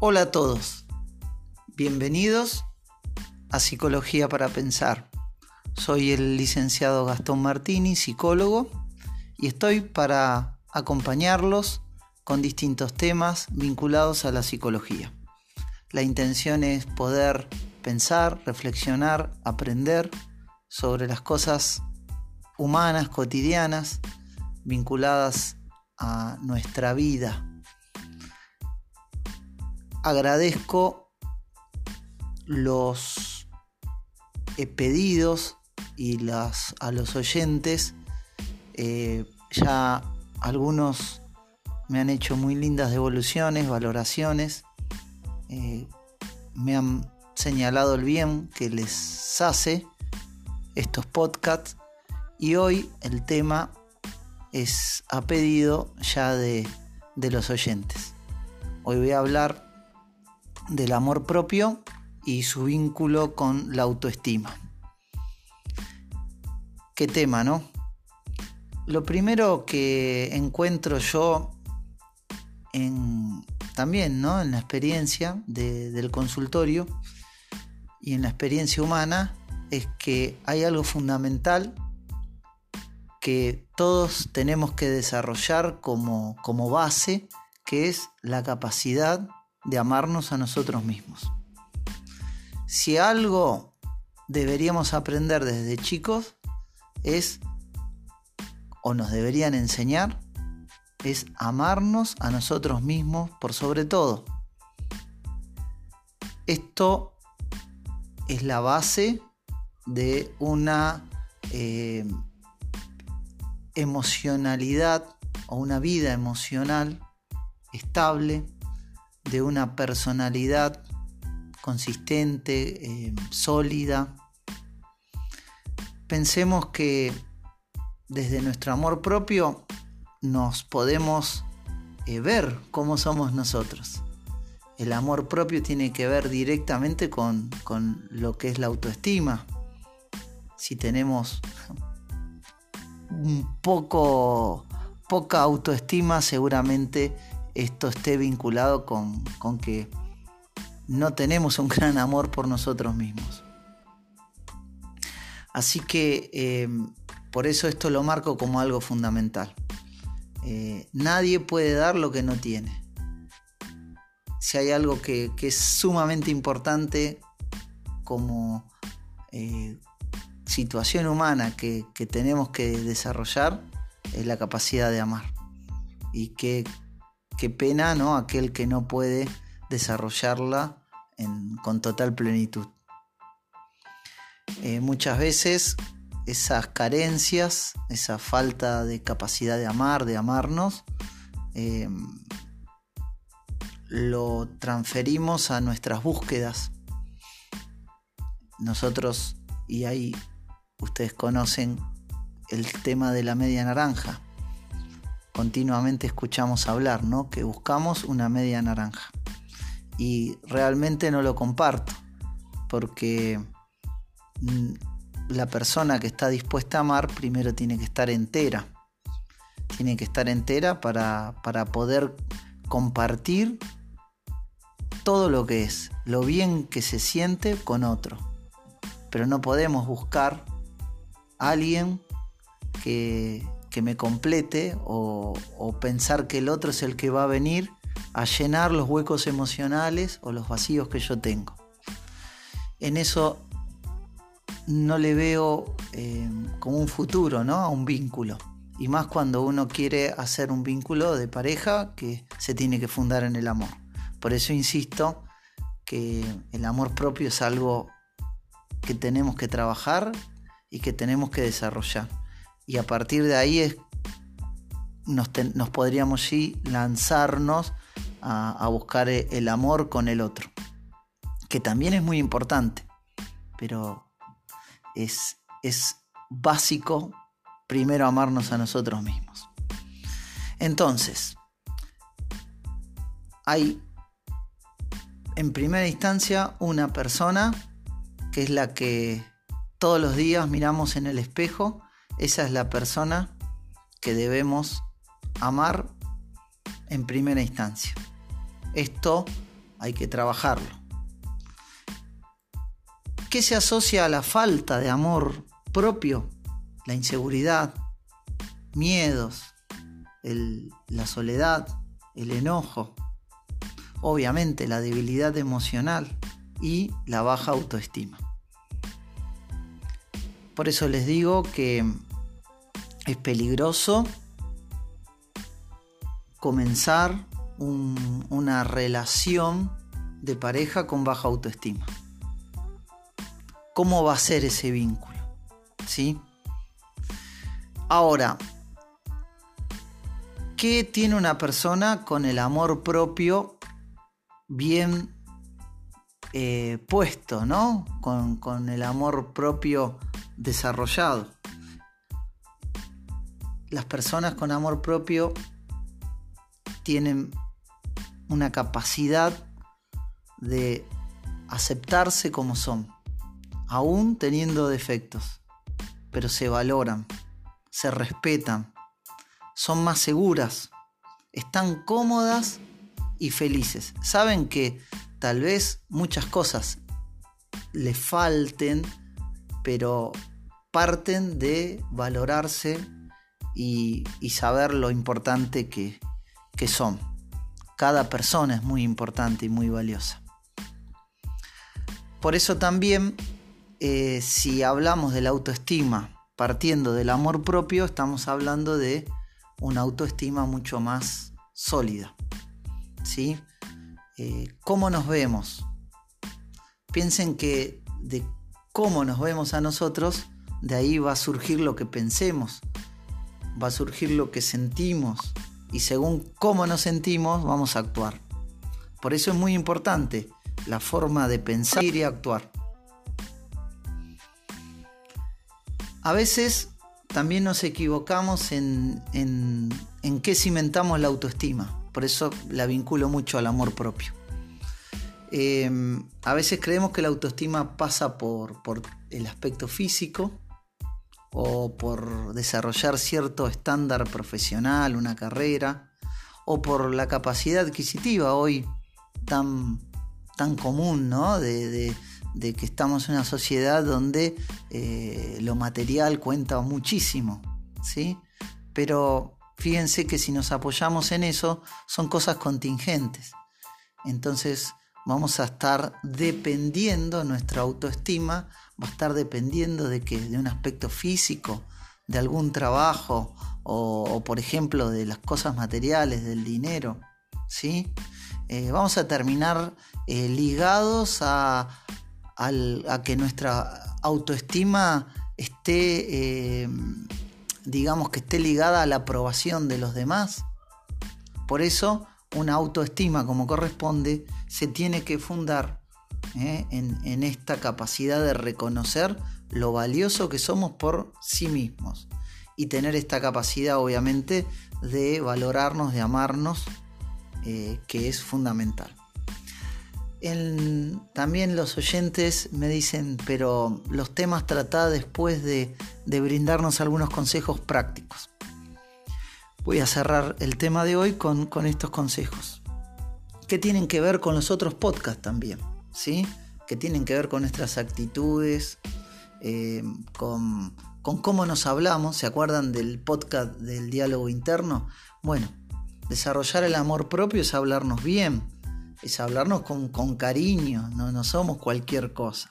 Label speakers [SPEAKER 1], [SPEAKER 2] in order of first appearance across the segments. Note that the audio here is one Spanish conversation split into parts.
[SPEAKER 1] Hola a todos, bienvenidos a Psicología para Pensar. Soy el licenciado Gastón Martini, psicólogo, y estoy para acompañarlos con distintos temas vinculados a la psicología. La intención es poder pensar, reflexionar, aprender sobre las cosas humanas, cotidianas, vinculadas a nuestra vida agradezco los pedidos y las, a los oyentes. Eh, ya algunos me han hecho muy lindas devoluciones, valoraciones. Eh, me han señalado el bien que les hace estos podcasts. Y hoy el tema es a pedido ya de, de los oyentes. Hoy voy a hablar del amor propio y su vínculo con la autoestima. ¿Qué tema, no? Lo primero que encuentro yo en, también ¿no? en la experiencia del consultorio y en la experiencia humana es que hay algo fundamental que todos tenemos que desarrollar como, como base, que es la capacidad de amarnos a nosotros mismos. Si algo deberíamos aprender desde chicos es, o nos deberían enseñar, es amarnos a nosotros mismos por sobre todo. Esto es la base de una eh, emocionalidad o una vida emocional estable, de una personalidad consistente, eh, sólida. Pensemos que desde nuestro amor propio nos podemos eh, ver cómo somos nosotros. El amor propio tiene que ver directamente con, con lo que es la autoestima. Si tenemos un poco poca autoestima, seguramente esto esté vinculado con, que no tenemos un gran amor por nosotros mismos. Así que em, por eso esto lo marco como algo fundamental. Eh, nadie puede dar lo que no tiene. Si hay algo que, es sumamente importante como eh, situación humana que, que tenemos que desarrollar, es la capacidad de amar. Y que qué pena, ¿no? Aquel que no puede desarrollarla con total plenitud. Eh, muchas veces esas carencias, esa falta de capacidad de amar, de amarnos, em, lo transferimos a nuestras búsquedas. Nosotros, y ahí ustedes conocen el tema de la media naranja continuamente escuchamos hablar, ¿no? Que buscamos una media naranja. Y realmente no lo comparto, porque mm, la persona que está dispuesta a amar primero tiene que estar entera. Tiene que estar entera para, para poder compartir todo lo que es, lo bien que se siente con otro. Pero no podemos buscar a alguien que que me complete o, pensar que el otro es el que va a venir a llenar los huecos emocionales o los vacíos que yo tengo. En eso no le veo eh, como un futuro, ¿no? A un vínculo. Y más cuando uno quiere hacer un vínculo de pareja que se tiene que fundar en el amor. Por eso insisto que el amor propio es algo que tenemos que trabajar y que tenemos que desarrollar y a partir de ahí es, nos, podríamos sí lanzarnos a, buscar e, el amor con el otro, que también es muy importante, pero es, es básico primero amarnos a nosotros mismos. Entonces, hay en primera instancia una persona que es la que todos los días miramos en el espejo esa es la persona que debemos amar en primera instancia. Esto hay que trabajarlo. ¿Qué se asocia a la falta de amor propio? La inseguridad, miedos, la soledad, el enojo, obviamente la debilidad emocional y la baja autoestima. Por eso les digo que es peligroso comenzar una relación de pareja con baja autoestima. ¿Cómo va a ser ese vínculo? ¿Sí? Ahora, ¿qué tiene una persona con el amor propio bien eh, puesto, ¿no? Con, con el amor propio desarrollado. Las personas con amor propio tienen una capacidad de aceptarse como son, aún teniendo defectos, pero se valoran, se respetan, son más seguras, están cómodas y felices. Saben que tal vez muchas cosas les falten, pero parten de valorarse y, saber lo importante que, son. Cada persona es muy importante y muy valiosa. Por eso también, eh, si hablamos de la autoestima partiendo del amor propio, estamos hablando de una autoestima mucho más sólida. ¿sí? Eh, ¿Cómo nos vemos? Piensen que de cómo nos vemos a nosotros, de ahí va a surgir lo que pensemos, va a surgir lo que sentimos y según cómo nos sentimos vamos a actuar. Por eso es muy importante la forma de pensar y actuar. A veces también nos equivocamos en, en, qué cimentamos la autoestima. Por eso la vinculo mucho al amor propio. Em, a veces creemos que la autoestima pasa por, por el aspecto físico o por desarrollar cierto estándar profesional, una carrera, o por la capacidad adquisitiva hoy tan, tan común, ¿no? De, que estamos en una sociedad donde eh, lo material cuenta muchísimo, ¿sí? Pero Fíjense que si nos apoyamos en eso, son cosas contingentes. Entonces vamos a estar dependiendo, nuestra autoestima va a estar dependiendo de que de un aspecto físico, de algún trabajo o, por ejemplo de las cosas materiales, del dinero. ¿sí? Eh, vamos a terminar eh, ligados a, que nuestra autoestima esté... Eh, digamos que esté ligada a la aprobación de los demás. Por eso, una autoestima como corresponde se tiene que fundar ¿eh? en, esta capacidad de reconocer lo valioso que somos por sí mismos y tener esta capacidad obviamente de valorarnos, de amarnos, eh, que es fundamental también los oyentes me dicen, pero los temas tratados después de, brindarnos algunos consejos prácticos. Voy a cerrar el tema de hoy con, estos consejos, que tienen que ver con los otros podcasts también, ¿sí? que tienen que ver con nuestras actitudes, eh, con, con cómo nos hablamos. ¿Se acuerdan del podcast del diálogo interno? Bueno, desarrollar el amor propio es hablarnos bien es hablarnos con, cariño, no, no, somos cualquier cosa.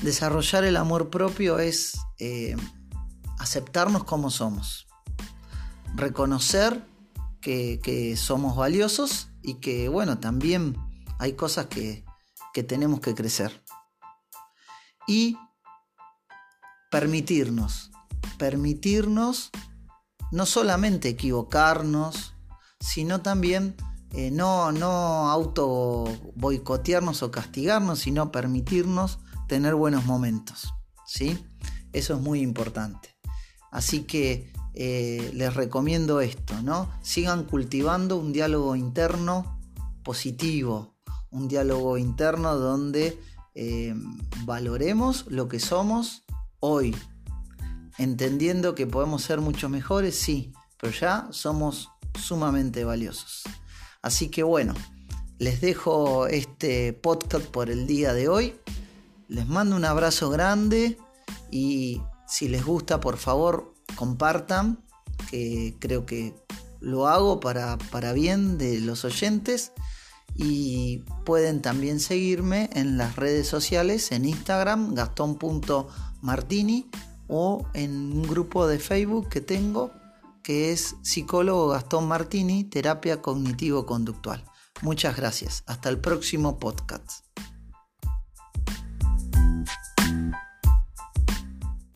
[SPEAKER 1] Desarrollar el amor propio es eh, aceptarnos como somos, reconocer que, somos valiosos y que, bueno, también hay cosas que, que tenemos que crecer. Y permitirnos, permitirnos no solamente equivocarnos, sino también eh, no, no auto boicotearnos o castigarnos, sino permitirnos tener buenos momentos. ¿sí? Eso es muy importante. Así que eh, les recomiendo esto, ¿no? Sigan cultivando un diálogo interno positivo, un diálogo interno donde eh, valoremos lo que somos hoy, entendiendo que podemos ser mucho mejores, sí, pero ya somos sumamente valiosos. Así que bueno, les dejo este podcast por el día de hoy. Les mando un abrazo grande y si les gusta, por favor, compartan, que creo que lo hago para, para bien de los oyentes. Y pueden también seguirme en las redes sociales, en Instagram, gastón.martini, o en un grupo de Facebook que tengo, que es psicólogo Gastón Martini, terapia cognitivo-conductual. Muchas gracias. Hasta el próximo podcast.